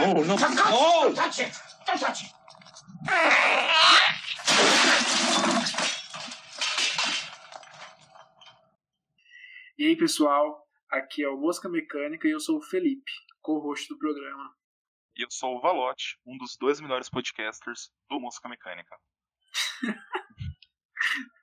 Oh, no, oh! Don't touch it! E aí, pessoal, aqui é o Mosca Mecânica e eu sou o Felipe, co-host do programa. E eu sou o Valote, um dos dois melhores podcasters do Música Mecânica.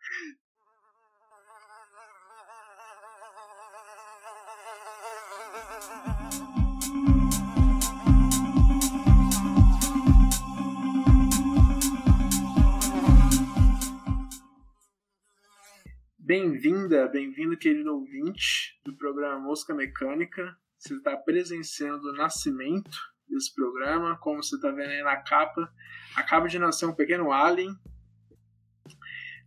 Bem-vinda, bem-vindo, querido ouvinte do programa Mosca Mecânica. Você está presenciando o nascimento desse programa, como você está vendo aí na capa. Acaba de nascer um pequeno alien.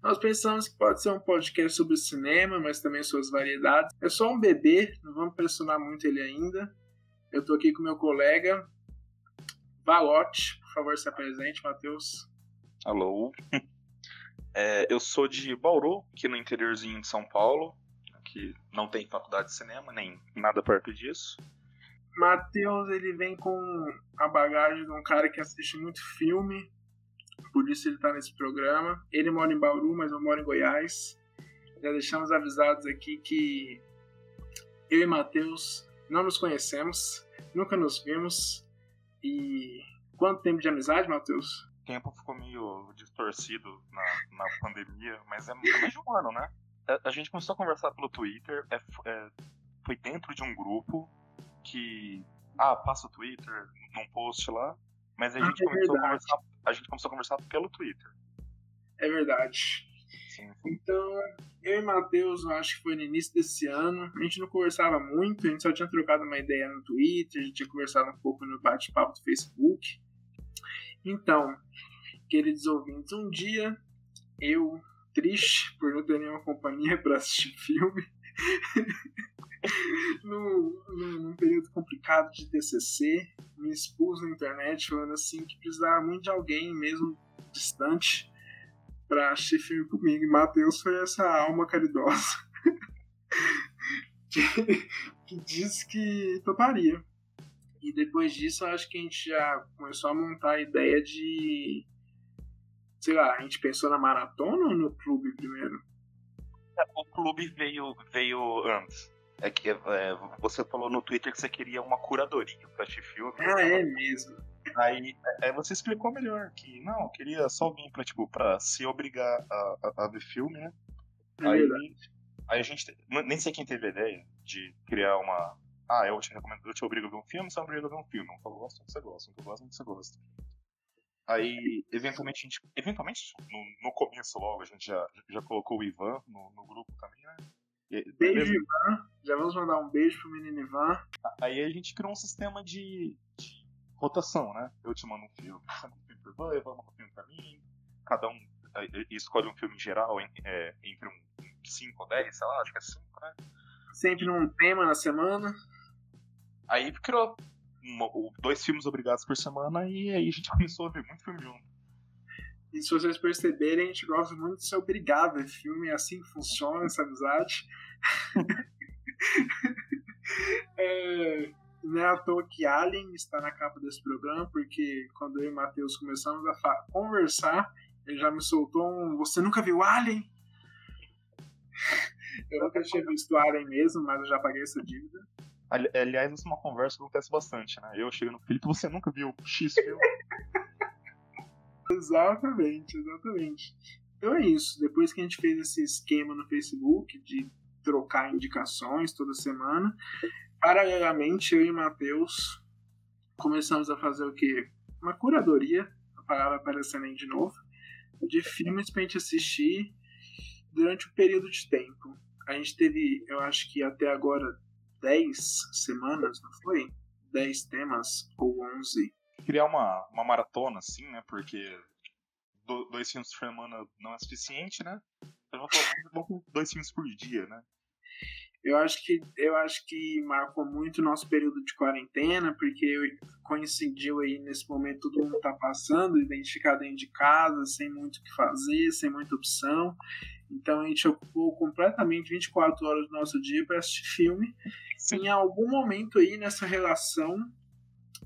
Nós pensamos que pode ser um podcast sobre cinema, mas também suas variedades. É só um bebê, não vamos pressionar muito ele ainda. Eu estou aqui com meu colega Valote. Por favor, se apresente, Matheus. Alô? É, eu sou de Bauru, aqui no interiorzinho de São Paulo, que não tem faculdade de cinema, nem nada perto disso. Matheus, ele vem com a bagagem de um cara que assiste muito filme, por isso ele tá nesse programa. Ele mora em Bauru, mas eu moro em Goiás. Já deixamos avisados aqui que eu e Matheus não nos conhecemos, nunca nos vimos. E quanto tempo de amizade, Matheus? O tempo ficou meio distorcido na, na pandemia, mas é mais de um ano, né? A, a gente começou a conversar pelo Twitter, é, é, foi dentro de um grupo que. Ah, passa o Twitter num post lá, mas a Ah, gente, é começou a conversar, a gente começou a conversar pelo Twitter. É verdade. Sim, Então, eu e Matheus, eu acho que foi no início desse ano. A gente não conversava muito, a gente só tinha trocado uma ideia no Twitter, a gente tinha conversado um pouco no bate-papo do Facebook. Então, queridos ouvintes, um dia eu, triste por não ter nenhuma companhia para assistir filme, no, num período complicado de TCC, me expus na internet falando assim que precisava muito de alguém mesmo distante pra assistir filme comigo. E Matheus foi essa alma caridosa que, que disse que toparia. E depois disso, eu acho que a gente já começou a montar a ideia de. Sei lá, a gente pensou na maratona ou no clube primeiro? O clube veio, veio antes. É que é, você falou no Twitter que você queria uma curadoria pra assistir filme. Ah, é mesmo. Aí, aí você explicou melhor que não, eu queria só alguém pra, tipo, pra se obrigar a, a, a ver filme, né? É aí, aí a gente. Nem sei quem teve a ideia de criar uma. Ah, eu te recomendo, eu te obrigo a ver um filme, você obriga a ver um filme. Um que eu gosto, um que você gosta, um que eu gosto, um que você gosta. Aí, eventualmente, a gente. Eventualmente, no, no começo logo, a gente já, já colocou o Ivan no, no grupo também, né? E- Beijo. Ivan. Já vamos mandar um beijo pro menino Ivan. Aí a gente criou um sistema de, de rotação, né? Eu te mando um filme, você manda um filme pro Ivan, Ivan manda um filme pra mim. Cada um escolhe um filme em geral eh, entre um 5 ou 10, sei lá, acho que é 5, né? Sempre num tema na semana. Aí criou dois filmes obrigados por semana e aí a gente começou a ver muito filme junto. E se vocês perceberem, a gente gosta muito de ser obrigado a filme, é assim funciona essa amizade. é, não é à toa que Alien está na capa desse programa, porque quando eu e o Matheus começamos a conversar, ele já me soltou um. Você nunca viu Alien? Eu nunca tinha visto Alien mesmo, mas eu já paguei essa dívida. Ali- Aliás, isso é uma conversa que acontece bastante, né? Eu chego no Felipe, você nunca viu X filme? Exatamente, exatamente. Então é isso. Depois que a gente fez esse esquema no Facebook de trocar indicações toda semana, paralelamente eu e o Matheus começamos a fazer o quê? Uma curadoria, a palavra aparecendo aí de novo, de filmes pra gente assistir durante um período de tempo. A gente teve, eu acho que até agora, 10 semanas, não foi? 10 temas ou 11. Criar uma, uma maratona, assim, né? Porque do- dois filmes por semana não é suficiente, né? Então eu vamos com dois filmes por dia, né? Eu acho que eu acho que marcou muito o nosso período de quarentena, porque coincidiu aí nesse momento todo mundo tá passando, identificado dentro de casa, sem muito o que fazer, sem muita opção. Então a gente ocupou completamente 24 horas do nosso dia para assistir filme. Sim. Em algum momento aí nessa relação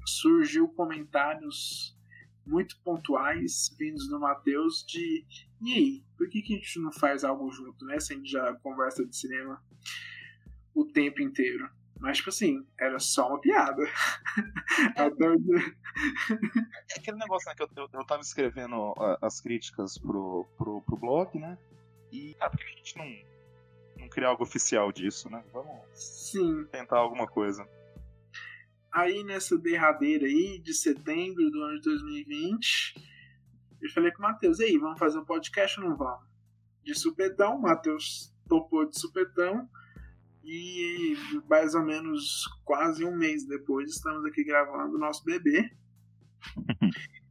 surgiu comentários muito pontuais vindos do Matheus de e aí, por que, que a gente não faz algo junto, né? Se a gente já conversa de cinema o tempo inteiro. Mas, tipo assim, era só uma piada. É, é aquele negócio, né, que eu, eu, eu tava escrevendo uh, as críticas pro, pro, pro blog, né? E, ah, por que a gente não, não criar algo oficial disso, né? Vamos Sim. tentar alguma coisa. Aí, nessa derradeira aí, de setembro do ano de 2020, eu falei com o Matheus, e aí, vamos fazer um podcast ou não vamos? De supetão, o Matheus topou de supetão. E mais ou menos quase um mês depois estamos aqui gravando o nosso bebê.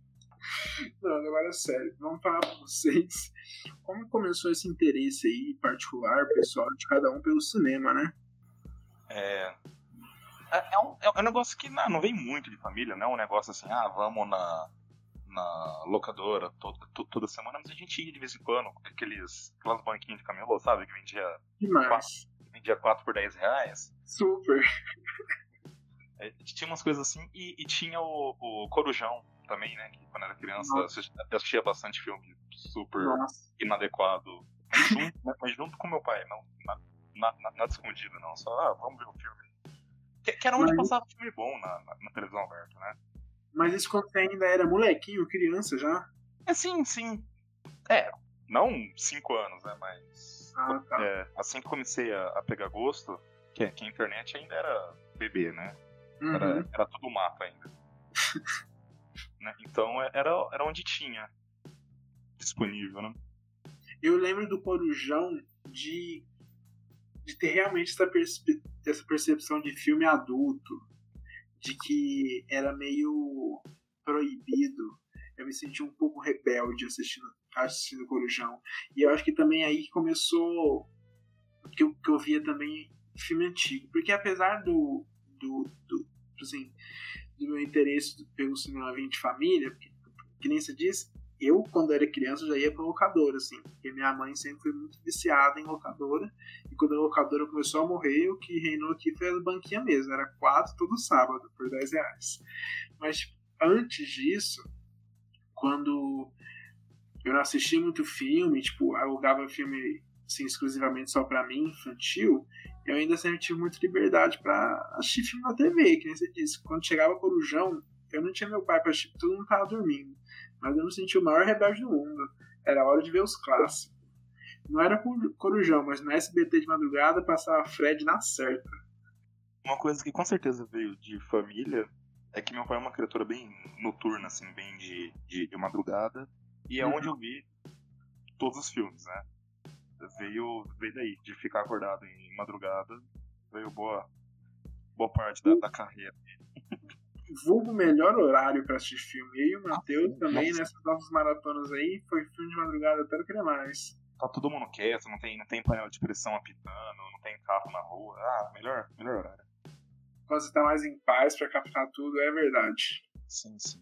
Não, agora é sério. Vamos falar pra vocês como começou esse interesse aí particular, pessoal, de cada um pelo cinema, né? É. É, é um, é um negócio que não, não vem muito de família, não é um negócio assim, ah, vamos na, na locadora toda, toda semana, mas a gente ia de vez em quando com aqueles, aquelas banquinhas de camelô, sabe? Que vendia Demais vendia 4 por 10 reais. Super. É, tinha umas coisas assim, e, e tinha o, o, Corujão também, né? Que quando era criança eu assistia bastante filme super Nossa. inadequado. Mas junto, mas junto, com meu pai, não nada, nada escondido, não. Só, ah, vamos ver o um filme. Que, que, era onde mas... passava filme bom na, na, na, televisão aberta, né? Mas isso quando você ainda era molequinho, criança já? É, sim, sim. É, não 5 anos, né? Mas ah, tá. é, assim que comecei a, a pegar gosto, que, que, a internet ainda era bebê, né? Uhum. Era, era tudo mato ainda. né? Então é, era, era onde tinha disponível, né? Eu lembro do Corujão de, de ter realmente essa, essa percepção de filme adulto, de que era meio proibido. Eu me senti um pouco rebelde assistindo assistindo Corujão. E eu acho que também aí começou que eu, que eu via também filme antigo. Porque apesar do, do, do assim, do meu interesse pelo cinema de família, que, que nem você disse, eu, quando era criança, já ia pra locadora, assim, porque minha mãe sempre foi muito viciada em locadora, e quando a locadora começou a morrer, o que reinou aqui foi a banquinha mesmo, era quatro todo sábado, por 10 reais. Mas antes disso, quando eu não assisti muito filme, tipo, alugava filme assim, exclusivamente só para mim, infantil, eu ainda sempre tive muita liberdade para assistir filme na TV, que nem você disse. Quando chegava Corujão, eu não tinha meu pai para assistir, todo mundo tava dormindo. Mas eu me senti o maior rebelde do mundo. Era hora de ver os clássicos. Não era Corujão, mas no SBT de madrugada passava Fred na certa. Uma coisa que com certeza veio de família é que meu pai é uma criatura bem noturna, assim, bem de, de, de madrugada. E é onde eu vi todos os filmes, né? Veio, veio daí, de ficar acordado em madrugada, veio boa, boa parte da, da carreira. Vulgo melhor horário pra assistir filme. E o Matheus também, nossa. nessas nossas maratonas aí, foi filme de madrugada, até não queria mais. Tá todo mundo quieto, não tem, não tem painel de pressão apitando, não tem carro na rua. Ah, melhor, melhor horário. Quando você tá mais em paz pra captar tudo, é verdade. Sim, sim.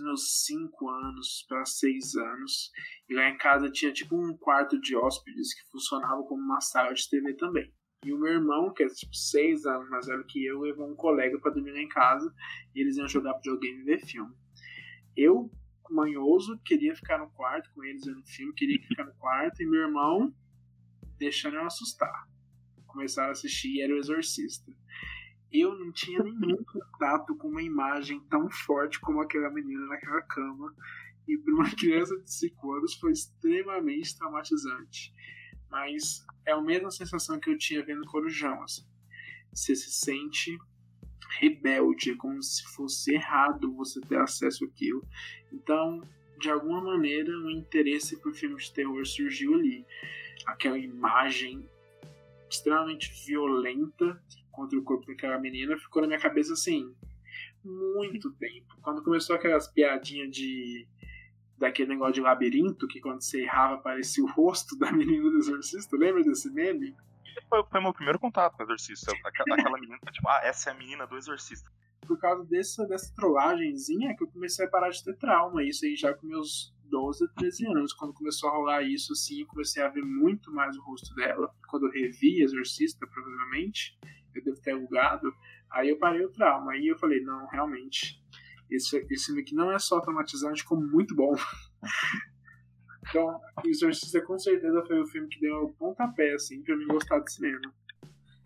Meus 5 anos para 6 anos. E lá em casa tinha tipo um quarto de hóspedes que funcionava como uma sala de TV também. E o meu irmão, que é tipo 6 anos mais velho que eu, levou um colega para dormir lá em casa e eles iam jogar videogame e ver filme. Eu, manhoso, queria ficar no quarto com eles vendo filme, queria ficar no quarto, e meu irmão deixando eu assustar. Começaram a assistir e era o Exorcista eu não tinha nenhum contato com uma imagem tão forte como aquela menina naquela cama. E para uma criança de 5 anos foi extremamente traumatizante. Mas é a mesma sensação que eu tinha vendo Corujão. Assim. você se sente rebelde, é como se fosse errado você ter acesso àquilo. Então, de alguma maneira, o interesse por filmes de terror surgiu ali. Aquela imagem extremamente violenta contra o corpo daquela menina ficou na minha cabeça assim muito tempo. Quando começou aquelas piadinhas de daquele negócio de labirinto que quando você errava aparecia o rosto da menina do exorcista, lembra desse meme? Foi, foi meu primeiro contato com o exorcista. Aquela, aquela menina, tipo, ah, essa é a menina do exorcista. Por causa dessa, dessa trollagenzinha que eu comecei a parar de ter trauma. Isso aí já com meus 12, 13 anos. Quando começou a rolar isso, assim, eu comecei a ver muito mais o rosto dela. Quando eu revi Exorcista, provavelmente, eu devo ter alugado. Aí eu parei o trauma. Aí eu falei, não, realmente, esse, esse filme aqui não é só traumatizante, como muito bom. então, Exorcista com certeza foi o filme que deu o pontapé, assim, pra mim gostar de cinema.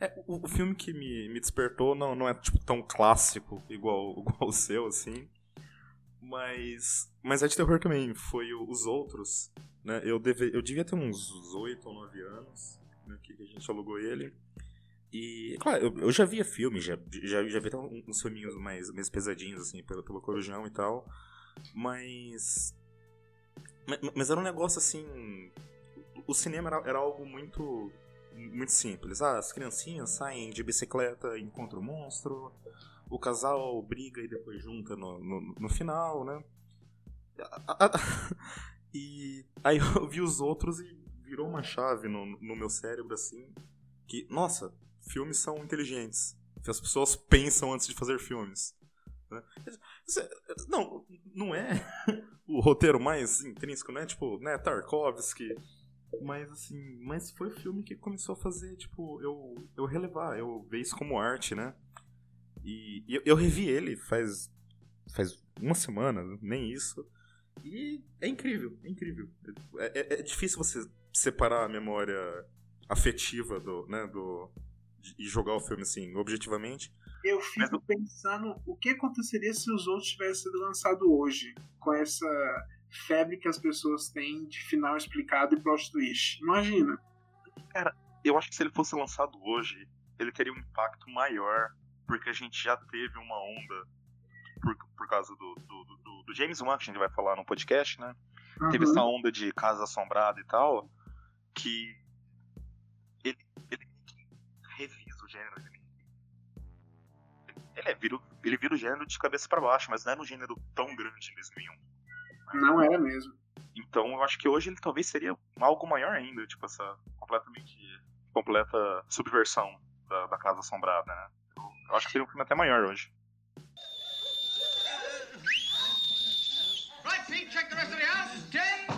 É, o, o, filme que me, me despertou não, não é tipo, tão clássico igual, igual o seu, assim. Mas. Mas é de terror também. Foi o, os outros. Né? Eu, deve, eu devia ter uns 8 ou 9 anos né, que a gente alugou ele. E, claro, eu, eu já via filme, já, já, já vi uns filminhos mais, mais pesadinhos, assim, pelo, pelo Corujão e tal. Mas. Mas era um negócio assim. O cinema era, era algo muito. Muito simples. Ah, as criancinhas saem de bicicleta, encontram o monstro. O casal briga e depois junta no, no, no final, né? E aí eu vi os outros e virou uma chave no, no meu cérebro assim. Que, nossa, filmes são inteligentes. As pessoas pensam antes de fazer filmes. Né? Não, não é o roteiro mais intrínseco, né? Tipo, né, Tarkovsky. Mas assim, mas foi o filme que começou a fazer, tipo, eu, eu relevar, eu ver isso como arte, né? E, e eu, eu revi ele faz, faz uma semana, nem isso. E é incrível, é incrível. É, é, é difícil você separar a memória afetiva do, né, do, e jogar o filme assim, objetivamente. Eu fico Mas... pensando o que aconteceria se os outros tivessem sido lançados hoje, com essa febre que as pessoas têm de final explicado e plot twist. Imagina. Cara, eu acho que se ele fosse lançado hoje, ele teria um impacto maior, porque a gente já teve uma onda por, por causa do, do, do, do James Wan, que a gente vai falar no podcast, né? Uhum. Teve essa onda de Casa Assombrada e tal, que gênero. Ele, ele, é, vira, ele vira o gênero de cabeça para baixo, mas não era um gênero tão grande em 2001. Não era mesmo. Então eu acho que hoje ele talvez seria algo maior ainda, tipo essa completamente completa subversão da, da Casa Assombrada, né? Eu, acho que seria um filme até maior hoje. Right, Pete, check the rest of the house. Ten.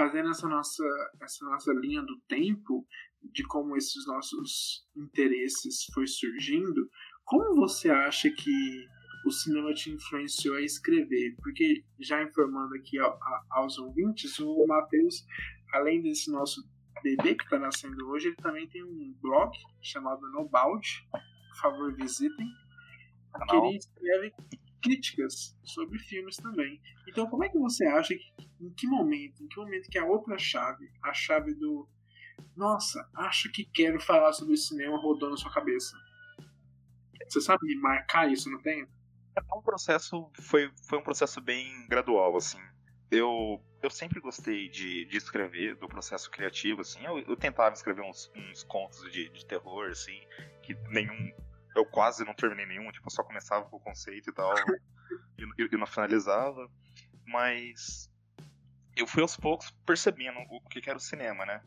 Fazendo essa nossa, essa nossa linha do tempo, de como esses nossos interesses foi surgindo, como você acha que o cinema te influenciou a escrever? Porque, já informando aqui aos ouvintes, o Matheus, além desse nosso bebê que está nascendo hoje, ele também tem um blog chamado Nobalde, por favor visitem, que ele escreve críticas sobre filmes também. Então, como é que você acha que, em que momento, em que momento que a outra chave, a chave do nossa, acho que quero falar sobre cinema rodou na sua cabeça? Você sabe marcar isso, não tem? É um processo, foi, foi um processo bem gradual, assim. Eu, eu sempre gostei de, de escrever, do processo criativo, assim. Eu, eu tentava escrever uns, uns contos de, de terror, assim, que nenhum eu quase não terminei nenhum, tipo, só começava com o conceito e tal, e, e, não finalizava. Mas eu fui aos poucos percebendo o que era o cinema, né?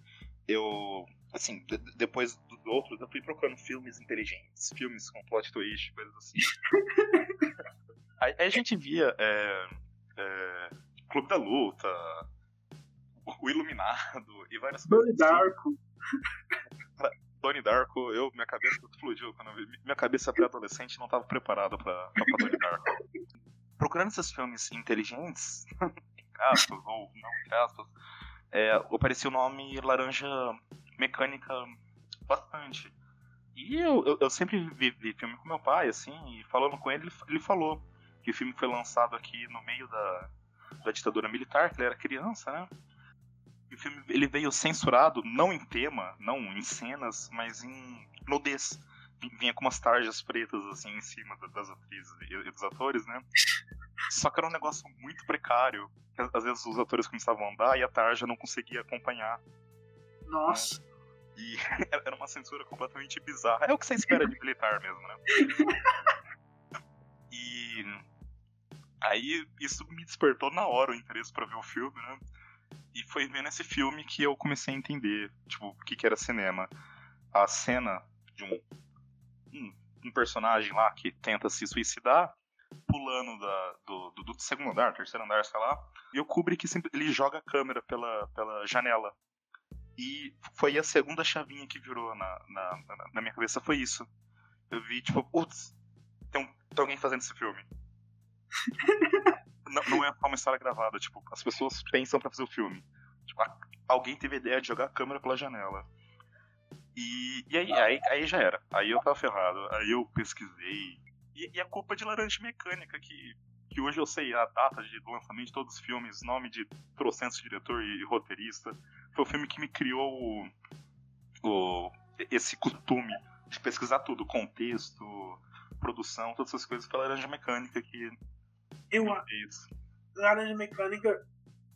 Eu, assim, de, depois do outro, eu fui procurando filmes inteligentes, filmes com plot twist, coisas assim. aí, aí, a gente via é, é, Clube da Luta, O Iluminado e várias coisas. Darko. Tony Darko, eu, minha cabeça explodiu quando eu vi. Minha cabeça pré-adolescente não estava preparada para Tony Darko. Procurando esses filmes inteligentes, aspas, ou não aspas, é, aparecia o nome Laranja Mecânica bastante. E eu, eu, eu sempre vi, vi, filme com meu pai, assim, e falando com ele, ele falou que o filme foi lançado aqui no meio da, da ditadura militar, que ele era criança, né? O filme ele veio censurado, não em tema, não em cenas, mas em nudez. Vinha com umas tarjas pretas, assim, em cima das atrizes e dos atores, né? Só que era um negócio muito precário. Às vezes os atores começavam a andar e a tarja não conseguia acompanhar. Nossa. Né? E era uma censura completamente bizarra. É o que você espera de militar mesmo, né? E aí isso me despertou na hora o interesse para ver o filme, né? E foi vendo esse filme que eu comecei a entender, tipo, o que, que era cinema. A cena de um, um, um personagem lá que tenta se suicidar, pulando da, do, do, do, segundo andar, terceiro andar, sei lá. E o Kubrick sempre, ele joga a câmera pela, pela janela. E foi a segunda chavinha que virou na, na, na minha cabeça, foi isso. Eu vi, tipo, putz, tem, um, tem alguém fazendo esse filme. não, não, é uma história gravada, tipo, as pessoas pensam para fazer o filme. Tipo, a, alguém teve a ideia de jogar a câmera pela janela. E, e aí, aí, aí, já era. Aí eu tava ferrado. Aí eu pesquisei. E, e a culpa é de Laranja Mecânica, que, que hoje eu sei a data de, lançamento de todos os filmes, nome de trocentos diretor e, e roteirista foi o filme que me criou o, o, esse costume de pesquisar tudo, contexto, produção, todas essas coisas pela Laranja Mecânica que eu isso. Laranja Mecânica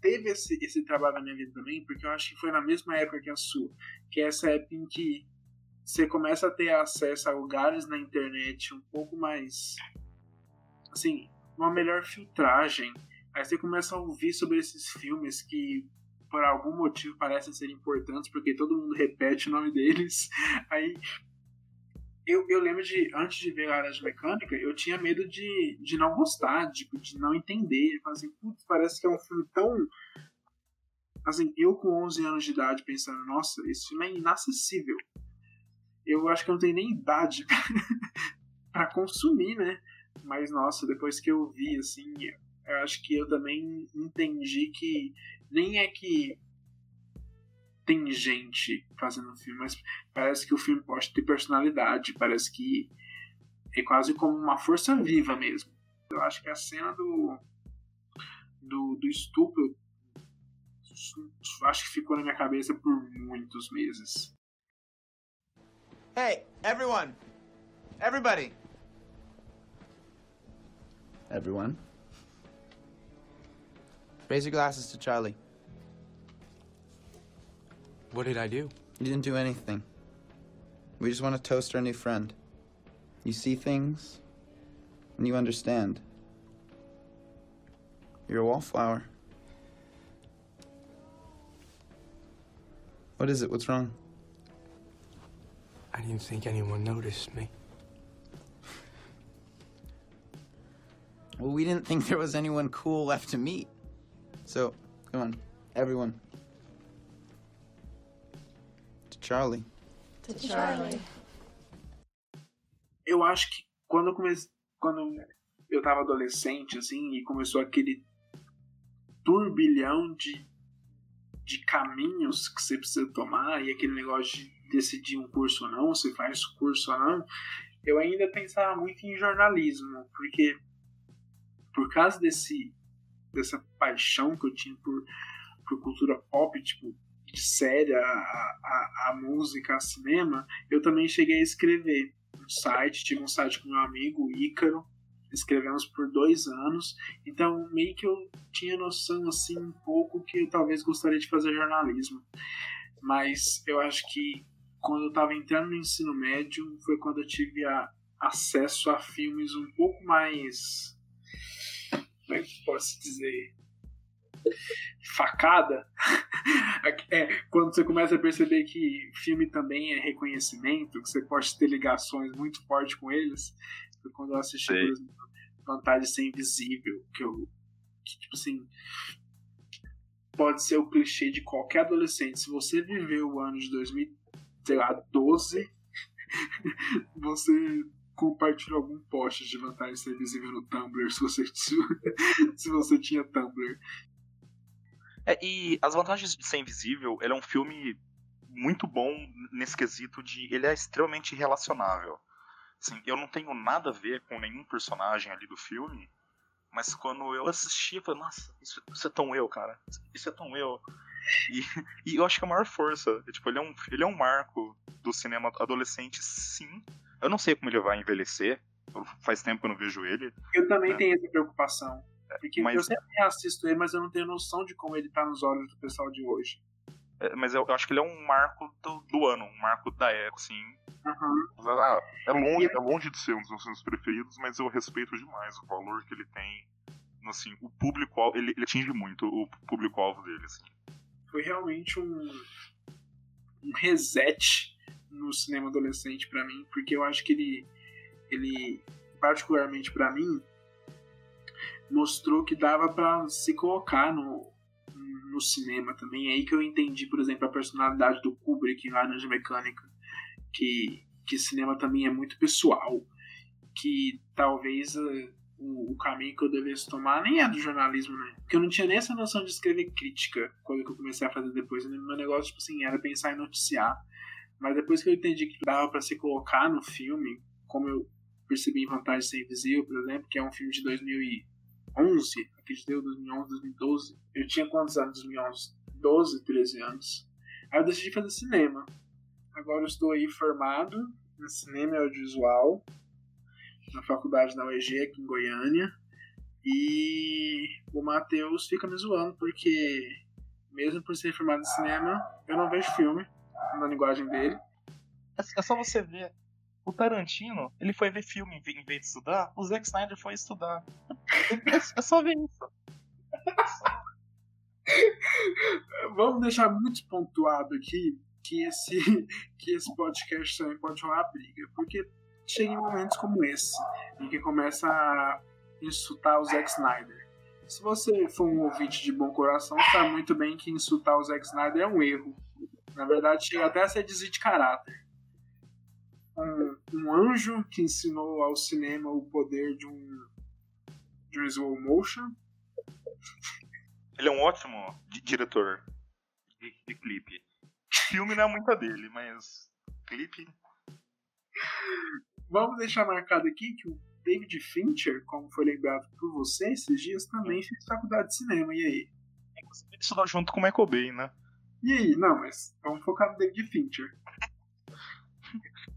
teve esse, esse trabalho na minha vida também, porque eu acho que foi na mesma época que a sua, que é essa época em que você começa a ter acesso a lugares na internet um pouco mais assim, uma melhor filtragem. Aí você começa a ouvir sobre esses filmes que por algum motivo parecem ser importantes, porque todo mundo repete o nome deles. Aí eu, eu lembro de, antes de ver a Laranja Mecânica, eu tinha medo de, de não gostar, de, de não entender. De falar assim, putz, parece que é um filme tão. Assim, eu com 11 anos de idade pensando, nossa, esse filme é inacessível. Eu acho que eu não tenho nem idade para consumir, né? Mas, nossa, depois que eu vi, assim, eu acho que eu também entendi que nem é que tem gente fazendo o filme, mas parece que o filme pode ter personalidade, parece que é quase como uma força viva mesmo. Eu acho que a cena do do, do estupro acho que ficou na minha cabeça por muitos meses. Hey, everyone. Everybody. Everyone. Raise your glasses to Charlie. What did I do? You didn't do anything. We just want to toast our new friend. You see things, and you understand. You're a wallflower. What is it? What's wrong? I didn't think anyone noticed me. Well, we didn't think there was anyone cool left to meet. So, come on, everyone. Charlie. To Charlie. Eu acho que quando eu comecei, quando eu tava adolescente assim e começou aquele turbilhão de de caminhos que você precisa tomar e aquele negócio de decidir um curso ou não, se faz curso ou não, eu ainda pensava muito em jornalismo, porque por causa desse dessa paixão que eu tinha por, por cultura pop, tipo, de série, a, a, a música, a cinema, eu também cheguei a escrever um site, tive um site com meu amigo, Ícaro, escrevemos por dois anos, então meio que eu tinha noção, assim, um pouco que eu talvez gostaria de fazer jornalismo, mas eu acho que quando eu estava entrando no ensino médio foi quando eu tive a, acesso a filmes um pouco mais como é que posso dizer? Facada. é, quando você começa a perceber que filme também é reconhecimento, que você pode ter ligações muito fortes com eles. Foi quando eu assisti, por exemplo, Vantagem de Ser Invisível, que eu. Que, tipo assim. Pode ser o clichê de qualquer adolescente. Se você viveu o ano de 2012, você compartilhe algum post de vantagem de ser visível no Tumblr, se você, se você tinha Tumblr. É, e As Vantagens de Ser Invisível, ele é um filme muito bom nesse quesito de ele é extremamente relacionável. Assim, eu não tenho nada a ver com nenhum personagem ali do filme, mas quando eu assisti, eu falei, nossa, isso, isso é tão eu, cara. Isso é tão eu. E, e, eu acho que a maior força, é, tipo, ele é, um, ele é um marco do cinema adolescente, sim. Eu não sei como ele vai envelhecer. Faz tempo que eu não vejo ele. Eu também né? tenho essa preocupação. Porque mas... eu sempre assisto ele, mas eu não tenho noção de como ele tá nos olhos do pessoal de hoje. É, mas eu, eu, acho que ele é um marco do, do ano, um marco da época, assim. Uhum. Ah, é, longe, é longe de ser um dos meus filmes preferidos, mas eu respeito demais o valor que ele tem. Assim, o público ele, ele atinge muito o público-alvo dele, assim. Foi realmente um, um reset no cinema adolescente para mim, porque eu acho que ele, ele particularmente para mim, mostrou que dava para se colocar no, no cinema também. É aí que eu entendi, por exemplo, a personalidade do Kubrick em Laranja Mecânica, que, que cinema também é muito pessoal, que talvez uh, o, o, caminho que eu devesse tomar nem é do jornalismo, né? Porque eu não tinha nem essa noção de escrever crítica quando eu comecei a fazer depois. Né? Meu negócio, tipo assim, era pensar em noticiar. Mas depois que eu entendi que dava para se colocar no filme, como eu percebi em Vantagem Sem Invisível, por exemplo, que é um filme de 2011, acreditei, 2011, 2012. Eu tinha quantos anos 2011? 12, 13 anos. Aí eu decidi fazer cinema. Agora eu estou aí formado em cinema e audiovisual na faculdade da UEG aqui em Goiânia. E o Matheus fica me zoando porque, mesmo por ser formado em cinema, eu não vejo filme na linguagem dele. É só você ver. O Tarantino, ele foi ver filme em vez de estudar, o Zack Snyder foi estudar. É só ver isso. Vamos deixar muito pontuado aqui que esse, que esse podcast também pode rolar briga, porque chega em momentos como esse, em que começa a insultar o Zack Snyder. Se você for um ouvinte de bom coração, sabe muito bem que insultar o Zack Snyder é um erro. Na verdade, chega até a ser desvio de caráter um, um anjo que ensinou ao cinema o poder de um, de um slow motion. Ele é um ótimo diretor de, de clipe. Filme não é muita dele, mas clipe. Vamos deixar marcado aqui que o David Fincher, como foi lembrado por você esses dias, também fez faculdade de cinema. E aí? Inclusive, ele estudou junto com o Michael Bay, né? E aí? Não, mas vamos focar no David Fincher.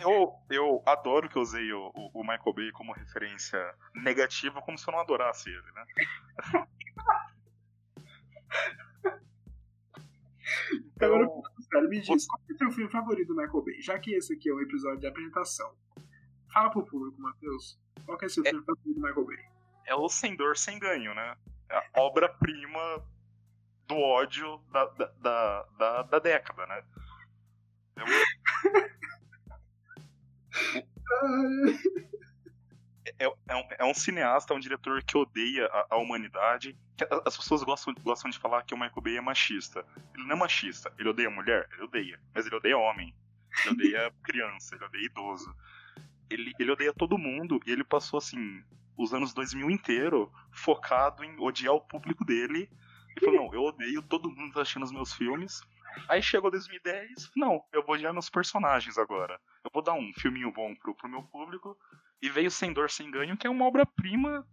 Eu, eu adoro que eu usei o, o, Michael Bay como referência negativa, como se eu não adorasse ele, né? Então... Agora, sério, me diz, qual é o teu filme favorito do Michael Bay? Já que esse aqui é o episódio de apresentação. Fala pro público, Matheus. Qual é o seu é... filme favorito do Michael Bay? É o Sem Dor, Sem Ganho, né? É a obra-prima do ódio da, da, da, da, da década, né? É um... É, é, um, é, um, cineasta, é um diretor que odeia a, a, humanidade. As pessoas gostam, gostam de falar que o Michael Bay é machista. Ele não é machista. Ele odeia mulher? Ele odeia. Mas ele odeia homem. Ele odeia criança. Ele odeia idoso. Ele, ele odeia todo mundo. E ele passou, assim, os anos 2000 inteiro focado em odiar o público dele. E falou: não, eu odeio todo mundo tá assistindo os meus filmes. Aí chegou 2010, não, eu vou odiar meus personagens agora. Eu vou dar um filminho bom pro, pro meu público. E veio Sem Dor, Sem Ganho, que é uma obra-prima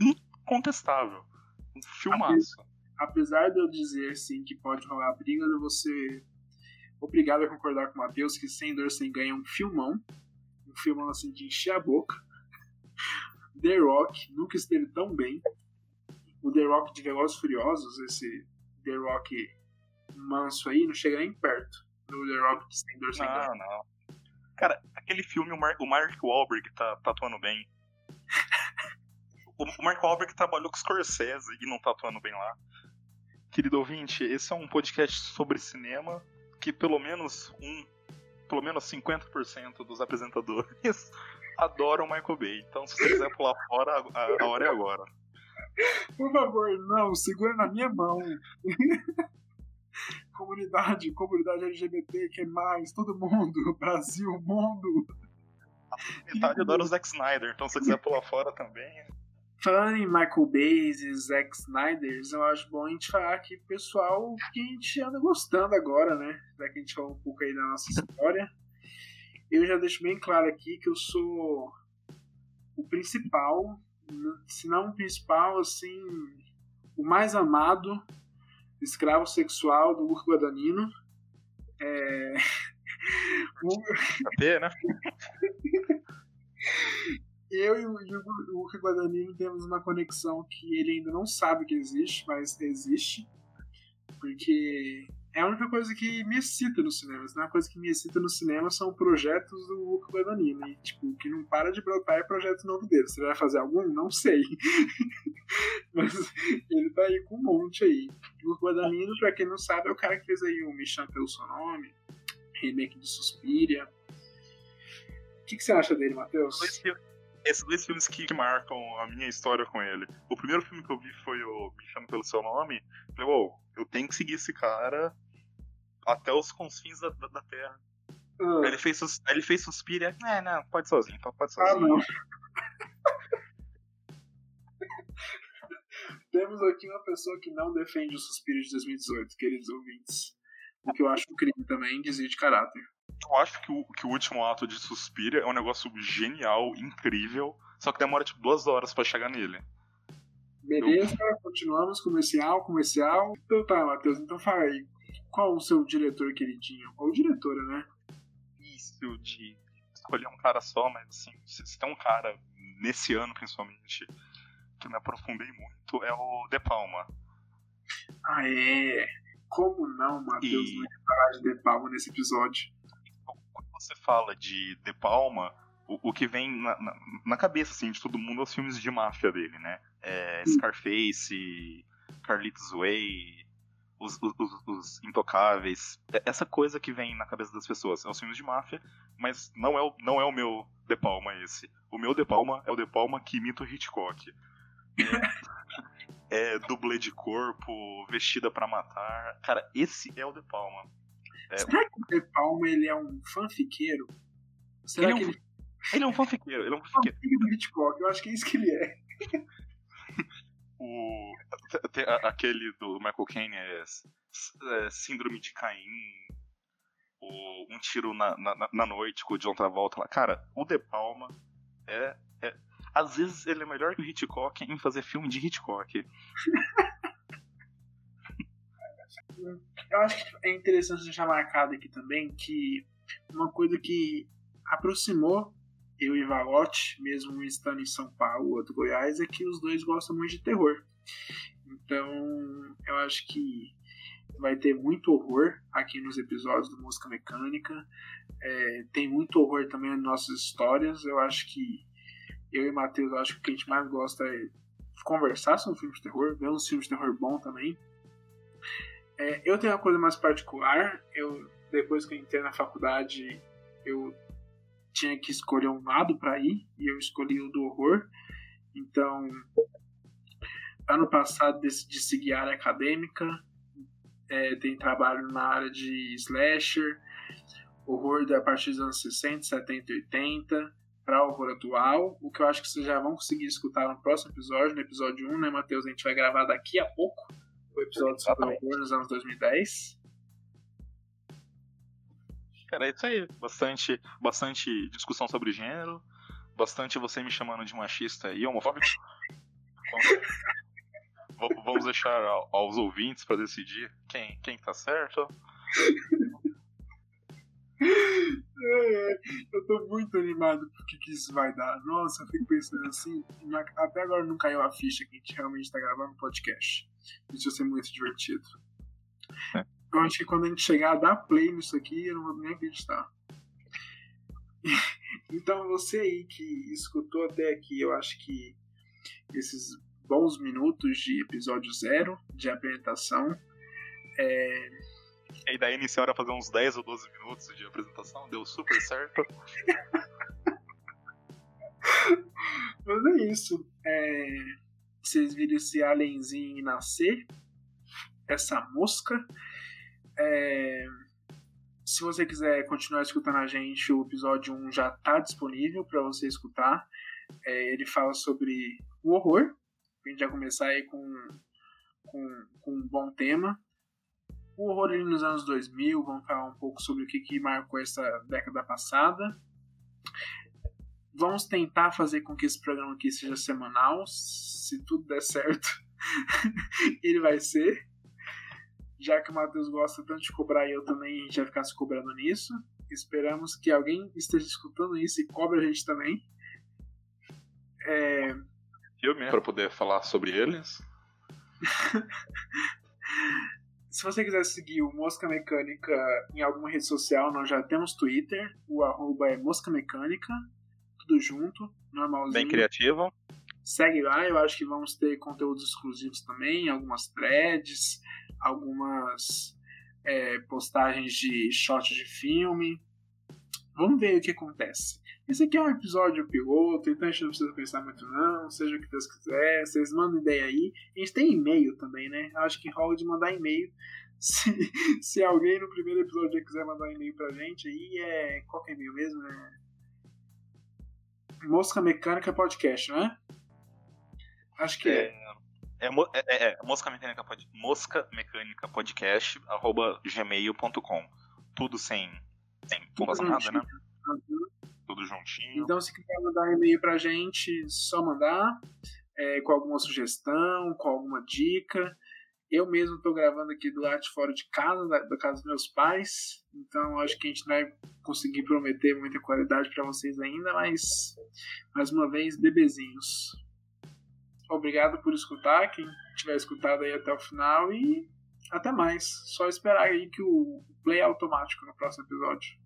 incontestável. Um filmaço. Apesar de eu dizer, sim, que pode rolar briga, eu vou ser obrigado a concordar com o Matheus que Sem Dor, Sem Ganho é um filmão. Um filmão, assim, de encher a boca. The Rock nunca esteve tão bem. O The Rock de Velozes Furiosos, esse The Rock manso aí, não chega nem perto do The Rock de Sem Dor, Sem Não, não. Cara, aquele filme, o, Mar o Mark Wahlberg tá, tá atuando bem. o Mark Wahlberg trabalhou com Scorsese e não tá atuando bem lá. Querido ouvinte, esse é um podcast sobre cinema que pelo menos um, pelo menos 50% dos apresentadores adoram Michael Bay. Então, se você quiser pular fora, a, a hora é agora. Por favor, não, segura na minha mão. comunidade, comunidade LGBT, que é mais, todo mundo, Brasil, mundo. Metade adora o Zack Snyder, então se você quiser pular fora também. falando em Michael Bay e Zack Snyder, eu acho bom a gente falar o pessoal que a gente anda gostando agora, né? Já que a gente falou um pouco aí da nossa história. Eu já deixo bem claro aqui que eu sou o principal, se não o principal, assim, o mais amado escravo sexual do Urco Guadagnino. É... Né? Eu e o, o Urco Guadagnino temos uma conexão que ele ainda não sabe que existe, mas existe. Porque é a única coisa que me excita no cinema. Se não é uma coisa que me excita no cinema são projetos do Guadagnino. E, tipo, que não para de brotar é projeto novo dele. Você vai fazer algum? Não sei. Mas ele tá aí com um monte aí. O Hugo Guadagnino, pra quem não sabe, é o cara que fez aí o Me Chame Pelo Seu Nome, remake de Suspiria. O que, que você acha dele, Matheus? Esses dois filmes que marcam a minha história com ele. O primeiro filme que eu vi foi o Me Chame Pelo Seu Nome. Falei, uou, eu tenho que seguir esse cara até os confins da, da, da Terra. Ah. Ele fez, sus- ele fez Suspiria. É, não, pode sozinho, então pode sozinho. Ah, não. Temos aqui uma pessoa que não defende o Suspiro de 2018, queridos ouvintes. O que eu acho um crime também, desvio de caráter. Eu acho que o, que o último ato de Suspiria é um negócio genial, incrível, só que demora tipo duas horas pra chegar nele. Beleza, continuamos, comercial, comercial. Então tá, Matheus, então fala aí. Qual o seu diretor queridinho? Ou diretora, né? Difícil de escolher um cara só, mas assim, se, tem um cara, nesse ano principalmente, que eu me aprofundei muito, é o De Palma. Ah, é. Como não, Matheus, E- não ia falar de De Palma nesse episódio? Quando você fala de De Palma, o, o que vem na, na, na cabeça assim, de todo mundo é os filmes de máfia dele, né? É, Scarface, Carlitos Way, os, os, os- Intocáveis. É Essa coisa que vem na cabeça das pessoas. É os filmes de máfia, mas não é o, não é o meu De Palma esse. O meu De Palma é o De Palma que imita o Hitchcock. É, é dublê de corpo, vestida pra matar. Cara, esse é o De Palma. É, Será que o De Palma ele é um fanfiqueiro? Será Ele é que um ele Ele é um fanfiqueiro, ele é um é fanfiqueiro. Hitchcock? Eu acho que é isso que ele é. O, aquele do Michael Caine é, é Síndrome de Caim, o Um Tiro na, na, na Noite com o John Travolta lá. Cara, o De Palma é, é- Às vezes ele é melhor que o Hitchcock em fazer filme de Hitchcock. Eu acho que é interessante deixar marcado aqui também que uma coisa que aproximou eu e Valote, mesmo estando em São Paulo, outro Goiás, é que os dois gostam muito de terror. Então, eu acho que vai ter muito horror aqui nos episódios do Música Mecânica. É, tem muito horror também nas nossas histórias. Eu acho que eu e Matheus, eu acho que o que a gente mais gosta é conversar sobre filmes de terror, ver uns filmes de terror bom também. É, eu tenho uma coisa mais particular. Eu depois que eu entrei na faculdade, eu tinha que escolher um lado para ir e eu escolhi o do horror. Então, ano passado decidi seguir a área acadêmica. É, tem trabalho na área de slasher, horror a partir dos anos 60, 70 e 80 para horror atual. O que eu acho que vocês já vão conseguir escutar no próximo episódio, no episódio 1, né, Matheus? A gente vai gravar daqui a pouco o episódio sobre horror nos anos 2010. Cara, é isso aí. Bastante, bastante discussão sobre gênero, bastante você me chamando de machista e homofóbico. Vamos- deixar ao- aos ouvintes para decidir quem, quem tá certo. É, eu tô muito animado pro que, isso vai dar. Nossa, eu fico pensando assim. Até agora não caiu a ficha que a gente realmente tá gravando um podcast. Isso vai ser muito divertido. É. Eu acho que quando a gente chegar a dar play nisso aqui, eu não vou nem acreditar. Então, você aí que escutou até aqui, eu acho que esses bons minutos de episódio zero de apresentação é, A ideia inicial era fazer uns 10 ou 12 minutos de apresentação, deu super certo. Mas é isso. É, Vocês viram esse alienzinho nascer? Essa mosca? É, Se você quiser continuar escutando a gente, o episódio 1 já está disponível para você escutar. É, Ele fala sobre o horror. A gente vai começar aí com, com, com um bom tema. O horror ali nos anos 2000, vamos falar um pouco sobre o que, que marcou essa década passada. Vamos tentar fazer com que esse programa aqui seja semanal. Se tudo der certo, ele vai ser. Já que o Matheus gosta tanto de cobrar e eu também, a gente vai ficar se cobrando nisso. Esperamos que alguém esteja escutando isso e cobre a gente também. É... Eu mesmo, para poder falar sobre eles. Se você quiser seguir o Mosca Mecânica em alguma rede social, nós já temos Twitter. O arroba é Mosca Mecânica. Tudo junto, normalzinho. Bem criativo. Segue lá, eu acho que vamos ter conteúdos exclusivos também, algumas threads, algumas é, postagens de shots de filme. Vamos ver o que acontece. Esse aqui é um episódio piloto, então a gente não precisa pensar muito não, seja o que Deus quiser, vocês mandam ideia aí. A gente tem e-mail também, né? Acho que rola de mandar e-mail. Se, se alguém no primeiro episódio quiser mandar e-mail pra gente, aí é. Qual que é e-mail mesmo? É. Mosca Mecânica Podcast, não é? Acho que é. É, é, é, é Mosca, Mecânica Pod, Mosca Mecânica Podcast, arroba gmail.com. Tudo sem, sem pontuação nada, né? Tudo juntinho. Então, se quiser mandar e-mail pra gente, só mandar. É, com alguma sugestão, com alguma dica. Eu mesmo estou gravando aqui do lado de fora de casa, da, da, casa dos meus pais. Então acho que a gente não vai conseguir prometer muita qualidade para vocês ainda, mas mais uma vez, bebezinhos. Obrigado por escutar, quem tiver escutado aí até o final e até mais. Só esperar aí que o play é automático no próximo episódio.